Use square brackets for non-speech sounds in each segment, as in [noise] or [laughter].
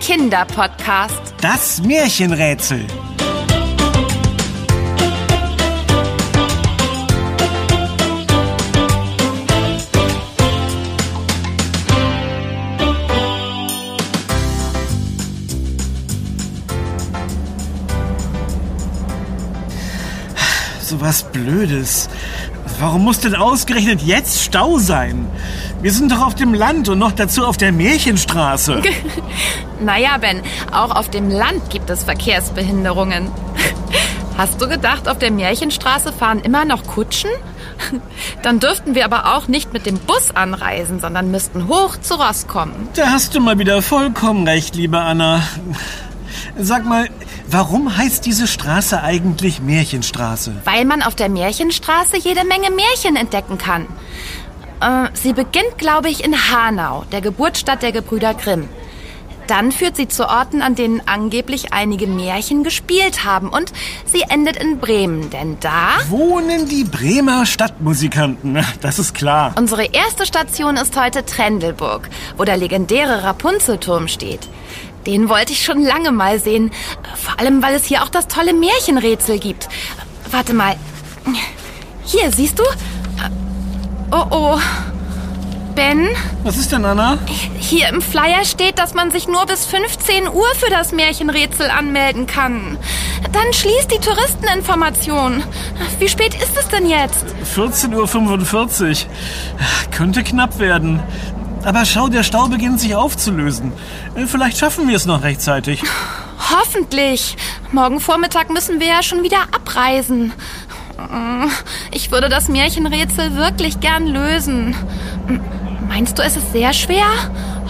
Kinderpodcast. Das Märchenrätsel. So was Blödes. Warum muss denn ausgerechnet jetzt Stau sein? Wir sind doch auf dem Land und noch dazu auf der Märchenstraße. [laughs] Naja, Ben, auch auf dem Land gibt es Verkehrsbehinderungen. Hast du gedacht, auf der Märchenstraße fahren immer noch Kutschen? Dann dürften wir aber auch nicht mit dem Bus anreisen, sondern müssten hoch zu Ross kommen. Da hast du mal wieder vollkommen recht, liebe Anna. Sag mal, warum heißt diese Straße eigentlich Märchenstraße? Weil man auf der Märchenstraße jede Menge Märchen entdecken kann. Äh, sie beginnt, glaube ich, in Hanau, der Geburtsstadt der Gebrüder Grimm. Dann führt sie zu Orten, an denen angeblich einige Märchen gespielt haben. Und sie endet in Bremen, denn da... Wohnen die Bremer Stadtmusikanten, das ist klar. Unsere erste Station ist heute Trendelburg, wo der legendäre Rapunzelturm steht. Den wollte ich schon lange mal sehen. Vor allem, weil es hier auch das tolle Märchenrätsel gibt. Warte mal. Hier, siehst du? Oh oh. Ben, Was ist denn, Anna? hier im Flyer steht, dass man sich nur bis 15 Uhr für das Märchenrätsel anmelden kann. Dann schließt die Touristeninformation. Wie spät ist es denn jetzt? 14.45 Uhr. Könnte knapp werden. Aber schau, der Stau beginnt sich aufzulösen. Vielleicht schaffen wir es noch rechtzeitig. Hoffentlich. Morgen Vormittag müssen wir ja schon wieder abreisen. Ich würde das Märchenrätsel wirklich gern lösen. Meinst du, es ist sehr schwer?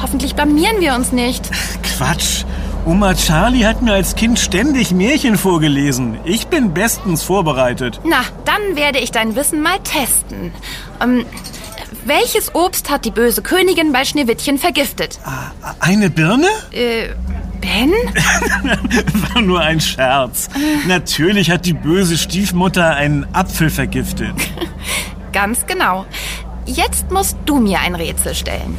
Hoffentlich blamieren wir uns nicht. Quatsch. Oma Charlie hat mir als Kind ständig Märchen vorgelesen. Ich bin bestens vorbereitet. Na, dann werde ich dein Wissen mal testen. Ähm, welches Obst hat die böse Königin bei Schneewittchen vergiftet? Eine Birne? Äh, Ben? [laughs] War nur ein Scherz. Natürlich hat die böse Stiefmutter einen Apfel vergiftet. [laughs] Ganz genau. Jetzt musst du mir ein Rätsel stellen.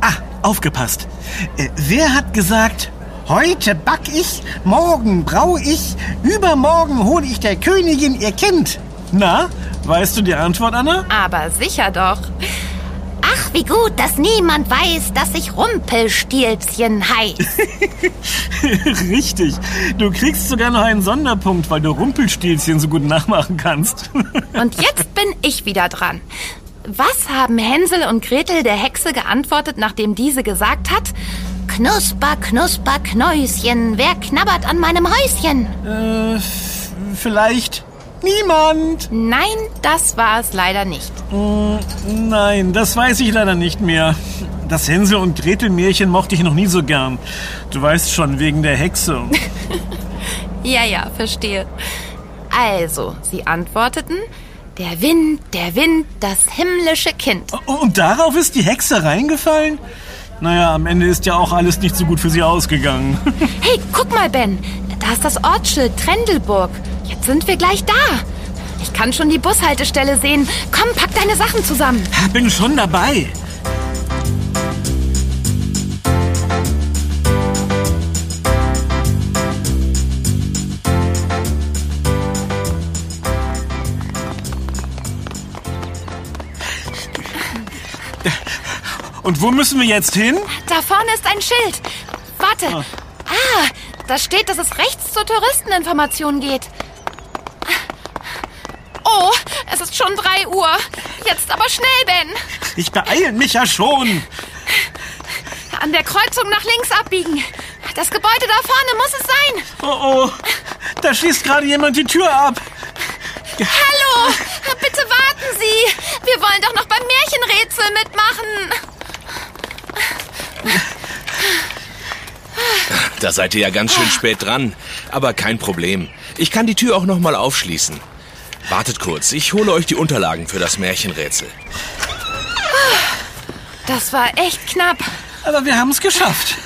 Ah, aufgepasst. Äh, wer hat gesagt, heute back ich, morgen brau ich, übermorgen hole ich der Königin ihr Kind? Na, weißt du die Antwort, Anna? Aber sicher doch. Ach, wie gut, dass niemand weiß, dass ich Rumpelstilzchen heiß. [laughs] Richtig. Du kriegst sogar noch einen Sonderpunkt, weil du Rumpelstilzchen so gut nachmachen kannst. [laughs] Und jetzt bin ich wieder dran. Was haben Hänsel und Gretel der Hexe geantwortet, nachdem diese gesagt hat? Knusper, knusper, Knäuschen, wer knabbert an meinem Häuschen? äh, vielleicht niemand. Nein, das war es leider nicht. Nein, das weiß ich leider nicht mehr. Das Hänsel- und Gretel-Märchen mochte ich noch nie so gern. Du weißt schon, wegen der Hexe. [laughs] Ja, ja, verstehe. Also, sie antworteten, der Wind, der Wind, das himmlische Kind. Und darauf ist die Hexe reingefallen? Naja, am Ende ist ja auch alles nicht so gut für sie ausgegangen. Hey, guck mal, Ben. Da ist das Ortsschild Trendelburg. Jetzt sind wir gleich da. Ich kann schon die Bushaltestelle sehen. Komm, pack deine Sachen zusammen. Bin schon dabei. Und wo müssen wir jetzt hin? Da vorne ist ein Schild. Warte. Ah, da steht, dass es rechts zur Touristeninformation geht. Oh, es ist schon 3 Uhr. Jetzt aber schnell, Ben. Ich beeile mich ja schon. An der Kreuzung nach links abbiegen. Das Gebäude da vorne muss es sein. Oh oh, da schließt gerade jemand die Tür ab. Hallo, bitte warten Sie. Wir wollen doch noch beim Märchenrätsel mitmachen. Da seid ihr ja ganz schön spät dran. Aber kein Problem. Ich kann die Tür auch noch mal aufschließen. Wartet kurz, ich hole euch die Unterlagen für das Märchenrätsel. Das war echt knapp. Aber wir haben es geschafft.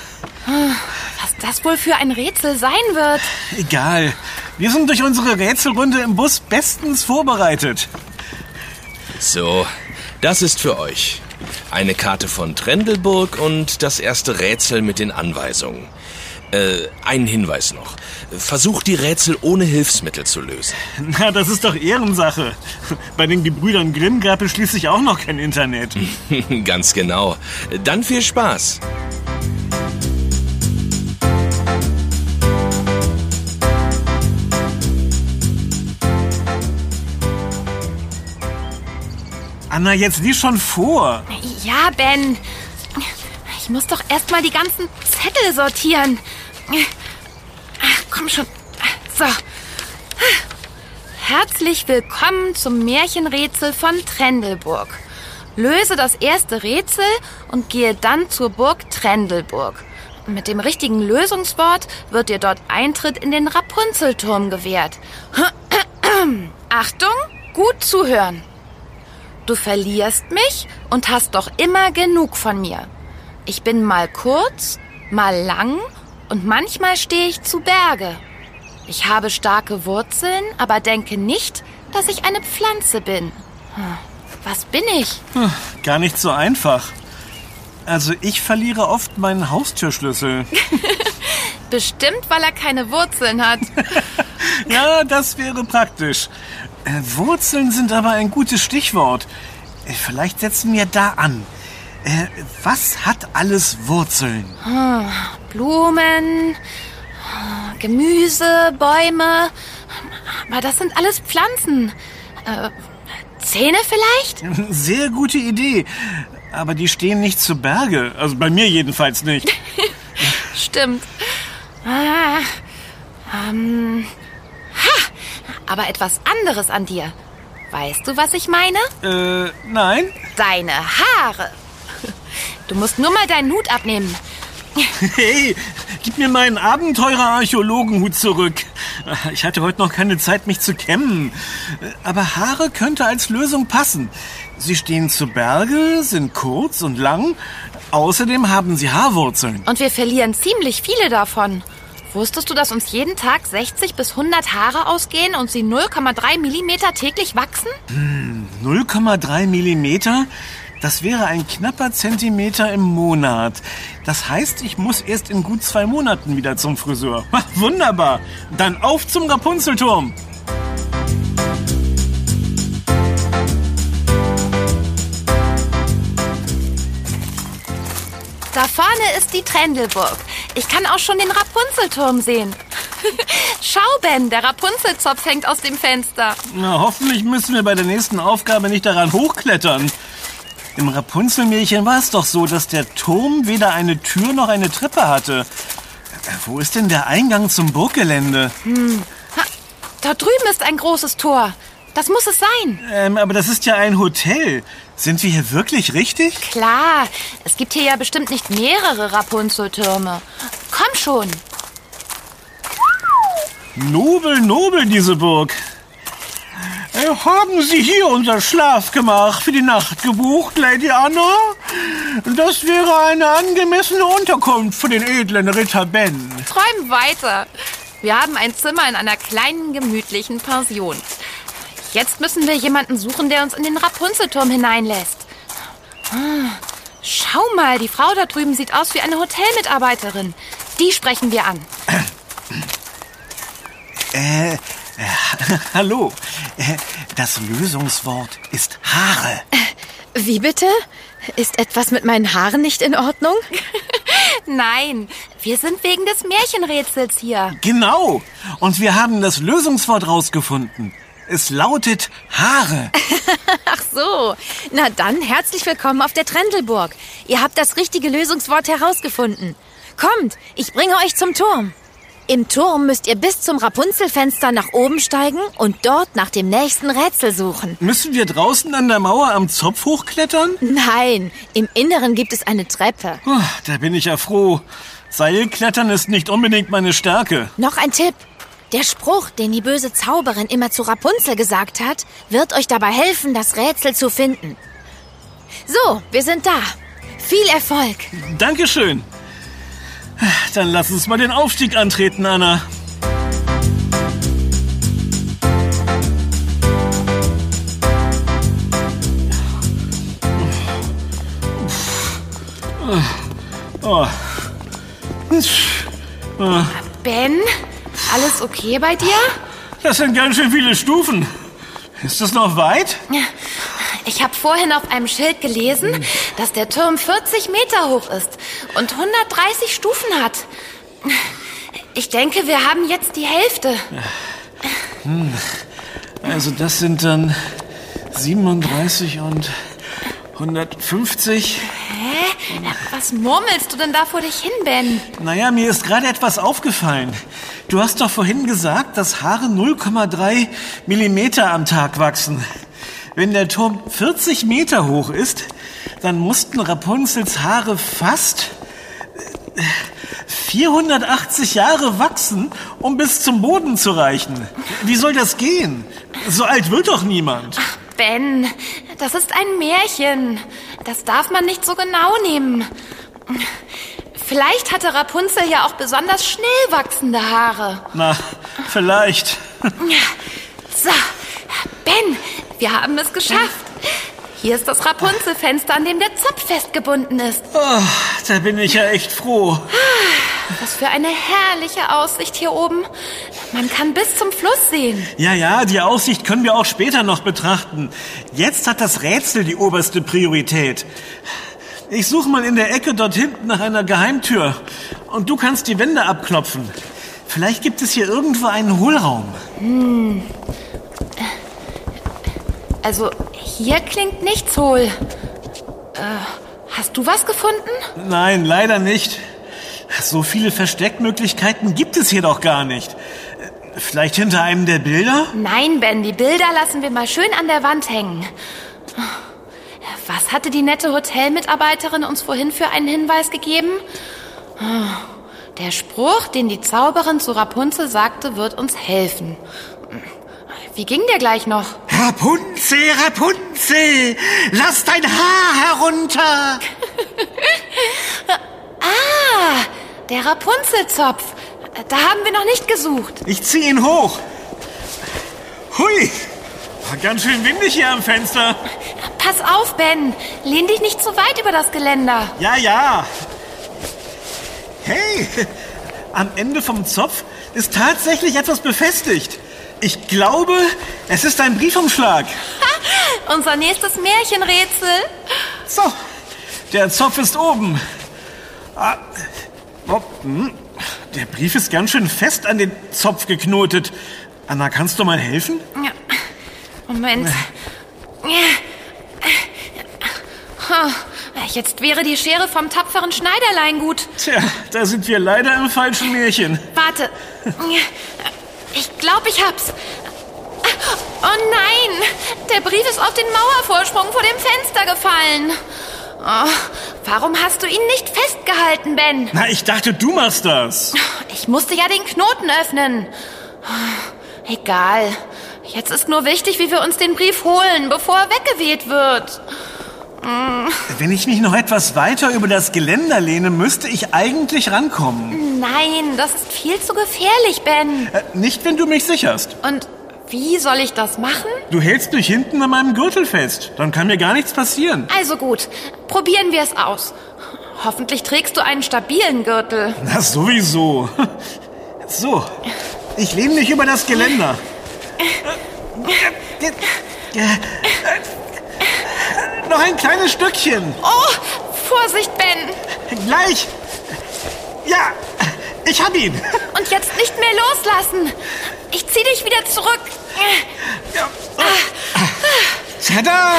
Was das wohl für ein Rätsel sein wird. Egal. Wir sind durch unsere Rätselrunde im Bus bestens vorbereitet. So, das ist für euch. Eine Karte von Trendelburg und das erste Rätsel mit den Anweisungen. Äh, einen Hinweis noch. Versuch die Rätsel ohne Hilfsmittel zu lösen. [laughs] Na, das ist doch Ehrensache. Bei den Gebrüdern Grimm gab es schließlich auch noch kein Internet. [laughs] Ganz genau. Dann viel Spaß. Anna, jetzt lies schon vor. Ja, Ben. Ich muss doch erst mal die ganzen Zettel sortieren. Ach, komm schon. So. Herzlich willkommen zum Märchenrätsel von Trendelburg. Löse das erste Rätsel und gehe dann zur Burg Trendelburg. Mit dem richtigen Lösungswort wird dir dort Eintritt in den Rapunzelturm gewährt. [clears throat] Achtung, gut zuhören. Du verlierst mich und hast doch immer genug von mir. Ich bin mal kurz, mal lang und manchmal stehe ich zu Berge. Ich habe starke Wurzeln, aber denke nicht, dass ich eine Pflanze bin. Hm, Was bin ich? Hm, Gar nicht so einfach. Also ich verliere oft meinen Haustürschlüssel. [laughs] Bestimmt, weil er keine Wurzeln hat. [laughs] Ja, das wäre praktisch. Äh, Wurzeln sind aber ein gutes Stichwort. Äh, vielleicht setzen wir da an. Äh, was hat alles Wurzeln? Blumen, Gemüse, Bäume. Aber das sind alles Pflanzen. Äh, Zähne vielleicht? Sehr gute Idee. Aber die stehen nicht zu Berge. Also bei mir jedenfalls nicht. [laughs] Stimmt. Ah, ähm, ha, aber etwas anderes an dir. Weißt du, was ich meine? Äh, nein? Deine Haare. Du musst nur mal deinen Hut abnehmen. Hey, gib mir meinen Abenteurer-Archäologenhut zurück. Ich hatte heute noch keine Zeit, mich zu kämmen. Aber Haare könnte als Lösung passen. Sie stehen zu Berge, sind kurz und lang. Außerdem haben sie Haarwurzeln. Und wir verlieren ziemlich viele davon. Wusstest du, dass uns jeden Tag 60 bis 100 Haare ausgehen und sie 0,3 Millimeter täglich wachsen? 0,3 Millimeter? Das wäre ein knapper Zentimeter im Monat. Das heißt, ich muss erst in gut zwei Monaten wieder zum Friseur. Ha, wunderbar. Dann auf zum Rapunzelturm. Da vorne ist die Trendelburg. Ich kann auch schon den Rapunzelturm sehen. [laughs] Schau, Ben, der Rapunzelzopf hängt aus dem Fenster. Na, hoffentlich müssen wir bei der nächsten Aufgabe nicht daran hochklettern. Im Rapunzelmärchen war es doch so, dass der Turm weder eine Tür noch eine Treppe hatte. Äh, Wo ist denn der Eingang zum Burggelände? Ha, da drüben ist ein großes Tor. Das muss es sein. Ähm, aber das ist ja ein Hotel. Sind wir hier wirklich richtig? Klar, es gibt hier ja bestimmt nicht mehrere Rapunzeltürme. Komm schon. Nobel, nobel, diese Burg. Äh, haben Sie hier unser Schlafgemach für die Nacht gebucht, Lady Anna? Das wäre eine angemessene Unterkunft für den edlen Ritter Ben. Träum weiter. Wir haben ein Zimmer in einer kleinen, gemütlichen Pension. Jetzt müssen wir jemanden suchen, der uns in den Rapunzelturm hineinlässt. Ah, Schau mal, die Frau da drüben sieht aus wie eine Hotelmitarbeiterin. Die sprechen wir an. Äh, äh, [laughs] hallo. Äh, das Lösungswort ist Haare. Wie bitte? Ist etwas mit meinen Haaren nicht in Ordnung? [laughs] Nein, wir sind wegen des Märchenrätsels hier. Genau. Und wir haben das Lösungswort rausgefunden. Es lautet Haare. [laughs] Ach so. Na dann, herzlich willkommen auf der Trendelburg. Ihr habt das richtige Lösungswort herausgefunden. Kommt, ich bringe euch zum Turm. Im Turm müsst ihr bis zum Rapunzelfenster nach oben steigen und dort nach dem nächsten Rätsel suchen. Müssen wir draußen an der Mauer am Zopf hochklettern? Nein, im Inneren gibt es eine Treppe. Oh, da bin ich ja froh. Seilklettern ist nicht unbedingt meine Stärke. Noch ein Tipp. Der Spruch, den die böse Zauberin immer zu Rapunzel gesagt hat, wird euch dabei helfen, das Rätsel zu finden. So, wir sind da. Viel Erfolg. Dankeschön. Dann lass uns mal den Aufstieg antreten, Anna. Ben, alles okay bei dir? Das sind ganz schön viele Stufen. Ist das noch weit? Ja. Ich habe vorhin auf einem Schild gelesen, dass der Turm 40 Meter hoch ist und 130 Stufen hat. Ich denke, wir haben jetzt die Hälfte. Also das sind dann 37 und 150. Hä? Was murmelst du denn da vor dich hin, Ben? Naja, mir ist gerade etwas aufgefallen. Du hast doch vorhin gesagt, dass Haare 0,3 Millimeter am Tag wachsen. Wenn der Turm 40 Meter hoch ist, dann mussten Rapunzels Haare fast äh, 480 Jahre wachsen, um bis zum Boden zu reichen. Wie soll das gehen? So alt wird doch niemand. Ben, das ist ein Märchen. Das darf man nicht so genau nehmen. Vielleicht hatte Rapunzel ja auch besonders schnell wachsende Haare. Na, vielleicht. So, Ben, wir haben es geschafft. Hier ist das Rapunzelfenster, an dem der Zopf festgebunden ist. Oh, da bin ich ja echt froh. Was für eine herrliche Aussicht hier oben. Man kann bis zum Fluss sehen. Ja, ja, die Aussicht können wir auch später noch betrachten. Jetzt hat das Rätsel die oberste Priorität. Ich suche mal in der Ecke dort hinten nach einer Geheimtür. Und du kannst die Wände abklopfen. Vielleicht gibt es hier irgendwo einen Hohlraum. Also, hier klingt nichts hohl. Äh, hast du was gefunden? Nein, leider nicht. So viele Versteckmöglichkeiten gibt es hier doch gar nicht. Vielleicht hinter einem der Bilder? Nein, Ben, die Bilder lassen wir mal schön an der Wand hängen. Was hatte die nette Hotelmitarbeiterin uns vorhin für einen Hinweis gegeben? Der Spruch, den die Zauberin zu Rapunzel sagte, wird uns helfen. Wie ging der gleich noch? Rapunzel, Rapunzel, lass dein Haar herunter. [laughs] Ah, der Rapunzelzopf. Da haben wir noch nicht gesucht. Ich zieh ihn hoch. Hui, war ganz schön windig hier am Fenster. Pass auf, Ben. Lehn dich nicht zu weit über das Geländer. Ja, ja. Hey, [laughs] am Ende vom Zopf ist tatsächlich etwas befestigt. Ich glaube, es ist ein Briefumschlag. [laughs] Unser nächstes Märchenrätsel. So, der Zopf ist oben. Ah, oh, hm, der Brief ist ganz schön fest an den Zopf geknotet. Anna, kannst du mal helfen? Ja. Moment. Jetzt wäre die Schere vom tapferen Schneiderlein gut. Tja, da sind wir leider im falschen Märchen. Warte. Ich glaube, ich hab's. Oh nein! Der Brief ist auf den Mauervorsprung vor dem Fenster gefallen. Oh, warum hast du ihn nicht festgehalten, Ben? Na, ich dachte, du machst das. Ich musste ja den Knoten öffnen. Egal. Jetzt ist nur wichtig, wie wir uns den Brief holen, bevor er weggeweht wird. Wenn ich mich noch etwas weiter über das Geländer lehne, müsste ich eigentlich rankommen. Nein, das ist viel zu gefährlich, Ben. Äh, nicht, wenn du mich sicherst. Und wie soll ich das machen? Du hältst mich hinten an meinem Gürtel fest. Dann kann mir gar nichts passieren. Also gut, probieren wir es aus. Hoffentlich trägst du einen stabilen Gürtel. Na, sowieso. So, ich lehne mich über das Geländer. Noch ein kleines Stückchen. Oh, Vorsicht, Ben. Gleich. Ja, ich hab ihn. Und jetzt nicht mehr loslassen. Ich zieh dich wieder zurück. Tada!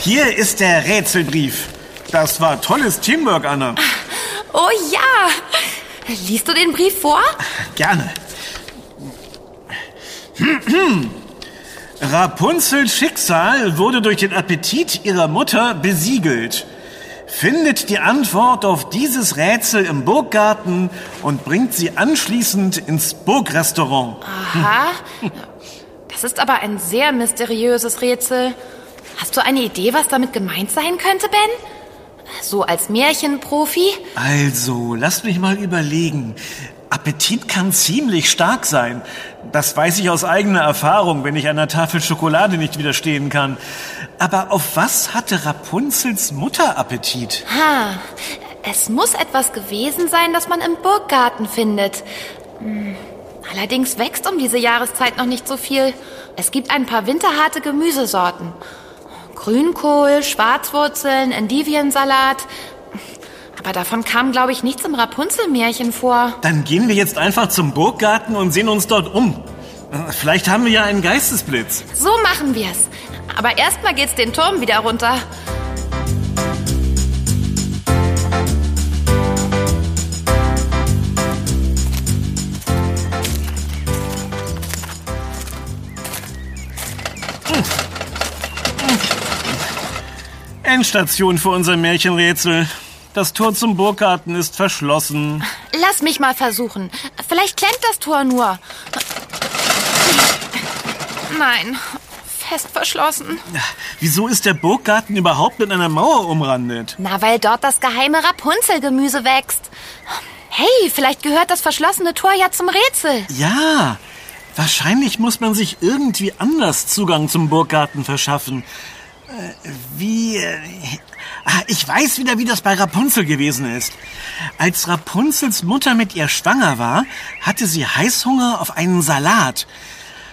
Hier ist der Rätselbrief. Das war tolles Teamwork, Anna. Oh ja. Liest du den Brief vor? Gerne. Rapunzels Schicksal wurde durch den Appetit ihrer Mutter besiegelt. Findet die Antwort auf dieses Rätsel im Burggarten und bringt sie anschließend ins Burgrestaurant. Aha. Das ist aber ein sehr mysteriöses Rätsel. Hast du eine Idee, was damit gemeint sein könnte, Ben? So als Märchenprofi? Also, lass mich mal überlegen. Appetit kann ziemlich stark sein. Das weiß ich aus eigener Erfahrung, wenn ich einer Tafel Schokolade nicht widerstehen kann. Aber auf was hatte Rapunzels Mutter Appetit? Ha. Es muss etwas gewesen sein, das man im Burggarten findet. Hm, Allerdings wächst um diese Jahreszeit noch nicht so viel. Es gibt ein paar winterharte Gemüsesorten. Grünkohl, Schwarzwurzeln, Endiviensalat. Aber davon kam, glaube ich, nichts im Rapunzelmärchen vor. Dann gehen wir jetzt einfach zum Burggarten und sehen uns dort um. Vielleicht haben wir ja einen Geistesblitz. So machen wir's. Aber erstmal geht's den Turm wieder runter. Endstation für unser Märchenrätsel. Das Tor zum Burggarten ist verschlossen. Lass mich mal versuchen. Vielleicht klemmt das Tor nur. Nein, fest verschlossen. Wieso ist der Burggarten überhaupt mit einer Mauer umrandet? Na, weil dort das geheime Rapunzelgemüse wächst. Hey, vielleicht gehört das verschlossene Tor ja zum Rätsel. Ja, wahrscheinlich muss man sich irgendwie anders Zugang zum Burggarten verschaffen. Äh, wie. Äh, ah, ich weiß wieder, wie das bei Rapunzel gewesen ist. Als Rapunzels Mutter mit ihr schwanger war, hatte sie Heißhunger auf einen Salat.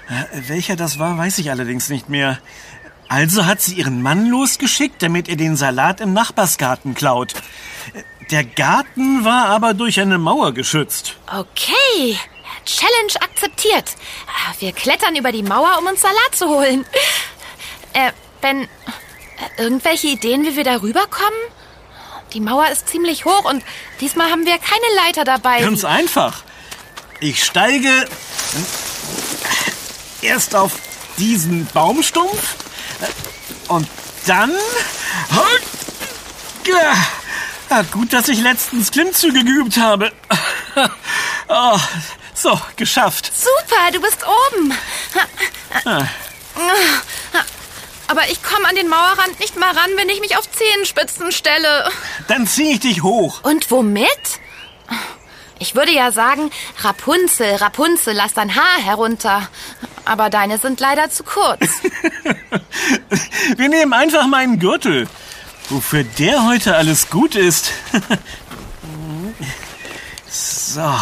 Äh, welcher das war, weiß ich allerdings nicht mehr. Also hat sie ihren Mann losgeschickt, damit er den Salat im Nachbarsgarten klaut. Der Garten war aber durch eine Mauer geschützt. Okay, Challenge akzeptiert. Wir klettern über die Mauer, um uns Salat zu holen. Äh, Ben, äh, irgendwelche Ideen, wie wir da rüberkommen? Die Mauer ist ziemlich hoch und diesmal haben wir keine Leiter dabei. Ganz einfach. Ich steige erst auf diesen Baumstumpf und dann... Ja, gut, dass ich letztens Klimmzüge geübt habe. [laughs] Oh, so, geschafft. Super, du bist oben. Aber ich komme an den Mauerrand nicht mal ran, wenn ich mich auf Zehenspitzen stelle. Dann ziehe ich dich hoch. Und womit? Ich würde ja sagen, Rapunzel, Rapunzel, lass dein Haar herunter. Aber deine sind leider zu kurz. [laughs] Wir nehmen einfach meinen Gürtel. Wofür der heute alles gut ist. [laughs] so,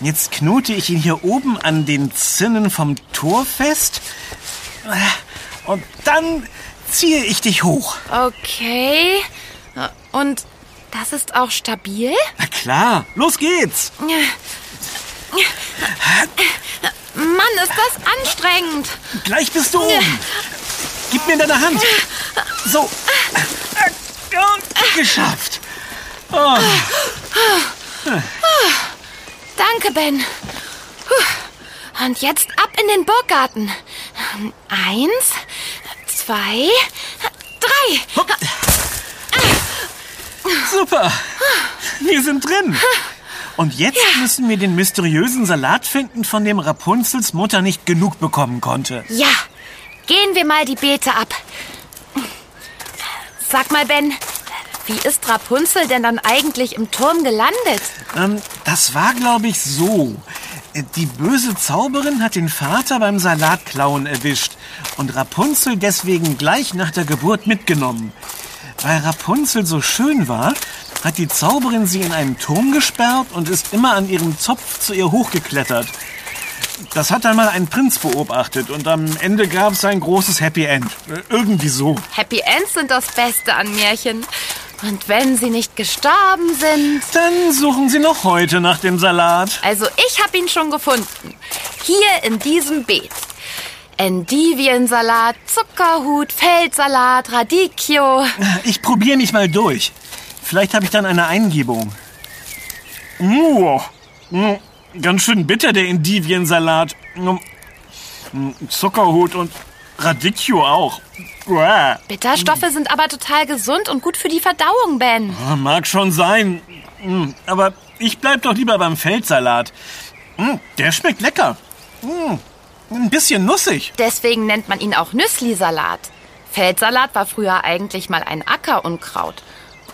jetzt knote ich ihn hier oben an den Zinnen vom Tor fest. Und dann ziehe ich dich hoch. Okay. Und das ist auch stabil? Na klar, los geht's. Mann, ist das anstrengend. Gleich bist du oben. Gib mir deine Hand. So. Geschafft. Oh. Danke, Ben. Und jetzt ab in den Burggarten. Eins, zwei, drei. Super. Wir sind drin. Und jetzt müssen wir den mysteriösen Salat finden, von dem Rapunzels Mutter nicht genug bekommen konnte. Ja, gehen wir mal die Beete ab. Sag mal, Ben, wie ist Rapunzel denn dann eigentlich im Turm gelandet? Ähm, das war, glaube ich, so. Die böse Zauberin hat den Vater beim Salatklauen erwischt und Rapunzel deswegen gleich nach der Geburt mitgenommen. Weil Rapunzel so schön war, hat die Zauberin sie in einen Turm gesperrt und ist immer an ihrem Zopf zu ihr hochgeklettert. Das hat dann mal ein Prinz beobachtet und am Ende gab es ein großes Happy End. Irgendwie so. Happy Ends sind das Beste an Märchen. Und wenn sie nicht gestorben sind... Dann suchen sie noch heute nach dem Salat. Also ich habe ihn schon gefunden. Hier in diesem Beet. Endiviensalat, Zuckerhut, Feldsalat, Radicchio. Ich probiere mich mal durch. Vielleicht habe ich dann eine Eingebung. Uh, ganz schön bitter, der Endiviensalat. Zuckerhut und Radicchio auch. Uah. Bitterstoffe sind aber total gesund und gut für die Verdauung, Ben. Mag schon sein. Hm, aber ich bleib doch lieber beim Feldsalat. Hm, der schmeckt lecker. Hm, ein bisschen nussig. Deswegen nennt man ihn auch Nüsslisalat. Feldsalat war früher eigentlich mal ein Ackerunkraut.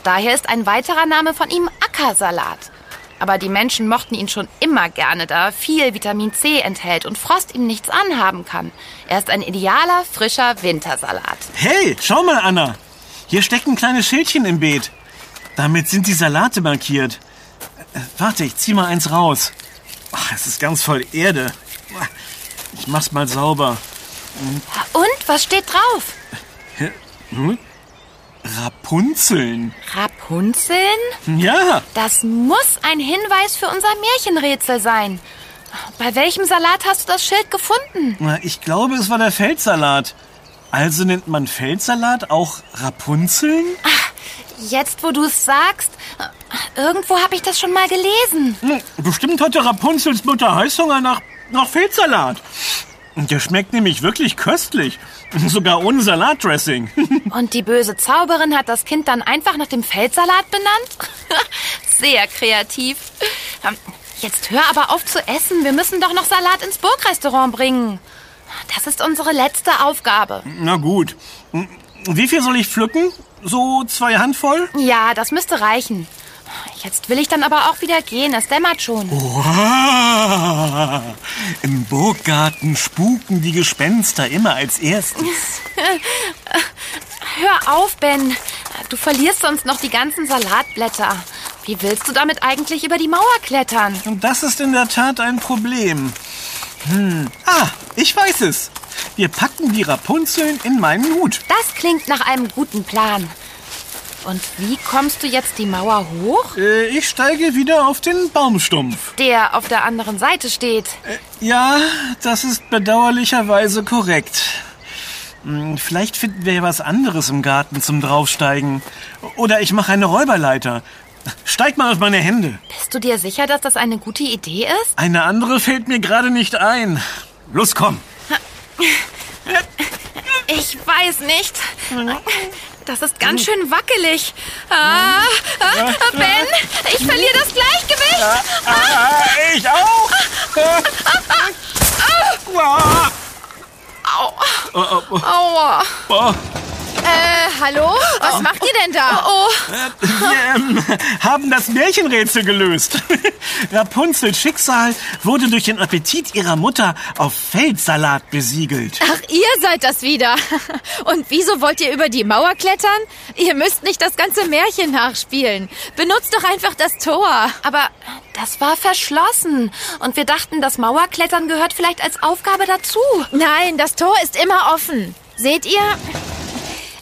Daher ist ein weiterer Name von ihm Ackersalat. Aber die Menschen mochten ihn schon immer gerne, da er viel Vitamin C enthält und Frost ihm nichts anhaben kann. Er ist ein idealer, frischer Wintersalat. Hey, schau mal, Anna. Hier steckt ein kleines Schildchen im Beet. Damit sind die Salate markiert. Äh, Warte, ich zieh mal eins raus. Ach, es ist ganz voll Erde. Ich mach's mal sauber. Und, was steht drauf? Rapunzeln. Rapunzeln? Ja, Das muss ein Hinweis für unser Märchenrätsel sein. Bei welchem Salat hast du das Schild gefunden? na, ich glaube, es war der Feldsalat. Also nennt man Feldsalat auch Rapunzeln? Jetzt, wo du es sagst, irgendwo habe ich das schon mal gelesen. Hm, Bestimmt hatte Rapunzels Mutter Heißhunger nach, nach Feldsalat. Der schmeckt nämlich wirklich köstlich. Sogar ohne Salatdressing. [laughs] Und die böse Zauberin hat das Kind dann einfach nach dem Feldsalat benannt? [laughs] Sehr kreativ. Ähm, Jetzt hör aber auf zu essen. Wir müssen doch noch Salat ins Burgrestaurant bringen. Das ist unsere letzte Aufgabe. Na gut. Wie viel soll ich pflücken? So zwei Handvoll? Ja, das müsste reichen. Jetzt will ich dann aber auch wieder gehen. Es dämmert schon. Wow. Im Burggarten spuken die Gespenster immer als erstes. [laughs] Hör auf, Ben. Du verlierst sonst noch die ganzen Salatblätter. Wie willst du damit eigentlich über die Mauer klettern? Und das ist in der Tat ein Problem. Hm. Ah, ich weiß es. Wir packen die Rapunzeln in meinen Hut. Das klingt nach einem guten Plan. Und wie kommst du jetzt die Mauer hoch? Äh, ich steige wieder auf den Baumstumpf. Der auf der anderen Seite steht. Ja, das ist bedauerlicherweise korrekt. Hm, Vielleicht finden wir ja was anderes im Garten zum Draufsteigen. Oder ich mache eine Räuberleiter. Steig mal auf meine Hände. Bist du dir sicher, dass das eine gute Idee ist? Eine andere fällt mir gerade nicht ein. Los, komm. Ich weiß nicht. [laughs] Das ist ganz schön wackelig. Ah, ah, Ben, ich verliere das Gleichgewicht. Ah, ich auch. Ah. Aua. Oh, Äh, hallo? Was macht ihr denn da? Oh, wir ähm, haben das Märchenrätsel gelöst. [laughs] Rapunzels Schicksal wurde durch den Appetit ihrer Mutter auf Feldsalat besiegelt. Ach, ihr seid das wieder. [laughs] Und wieso wollt ihr über die Mauer klettern? Ihr müsst nicht das ganze Märchen nachspielen. Benutzt doch einfach das Tor. aber das war verschlossen. Und wir dachten, das Mauerklettern gehört vielleicht als Aufgabe dazu. Nein, das Tor ist immer offen. Seht ihr?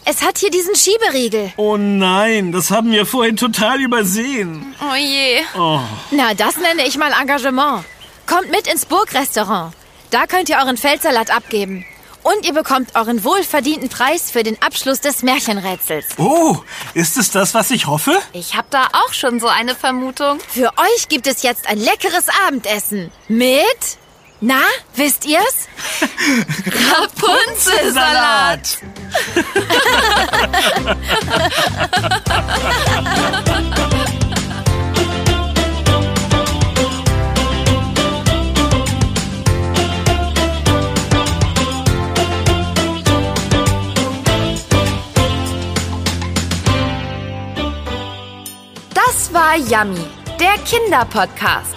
Es hat hier diesen Schieberiegel. Oh nein, das haben wir vorhin total übersehen. Oh je. Na, das nenne ich mal Engagement. Kommt mit ins Burgrestaurant. Da könnt ihr euren Feldsalat abgeben. Und ihr bekommt euren wohlverdienten Preis für den Abschluss des Märchenrätsels. Oh, ist es das, was ich hoffe? Ich habe da auch schon so eine Vermutung. Für euch gibt es jetzt ein leckeres Abendessen. Mit? Na, wisst ihr's? [laughs] Rapunzelsalat. Das war Yummy, der Kinderpodcast,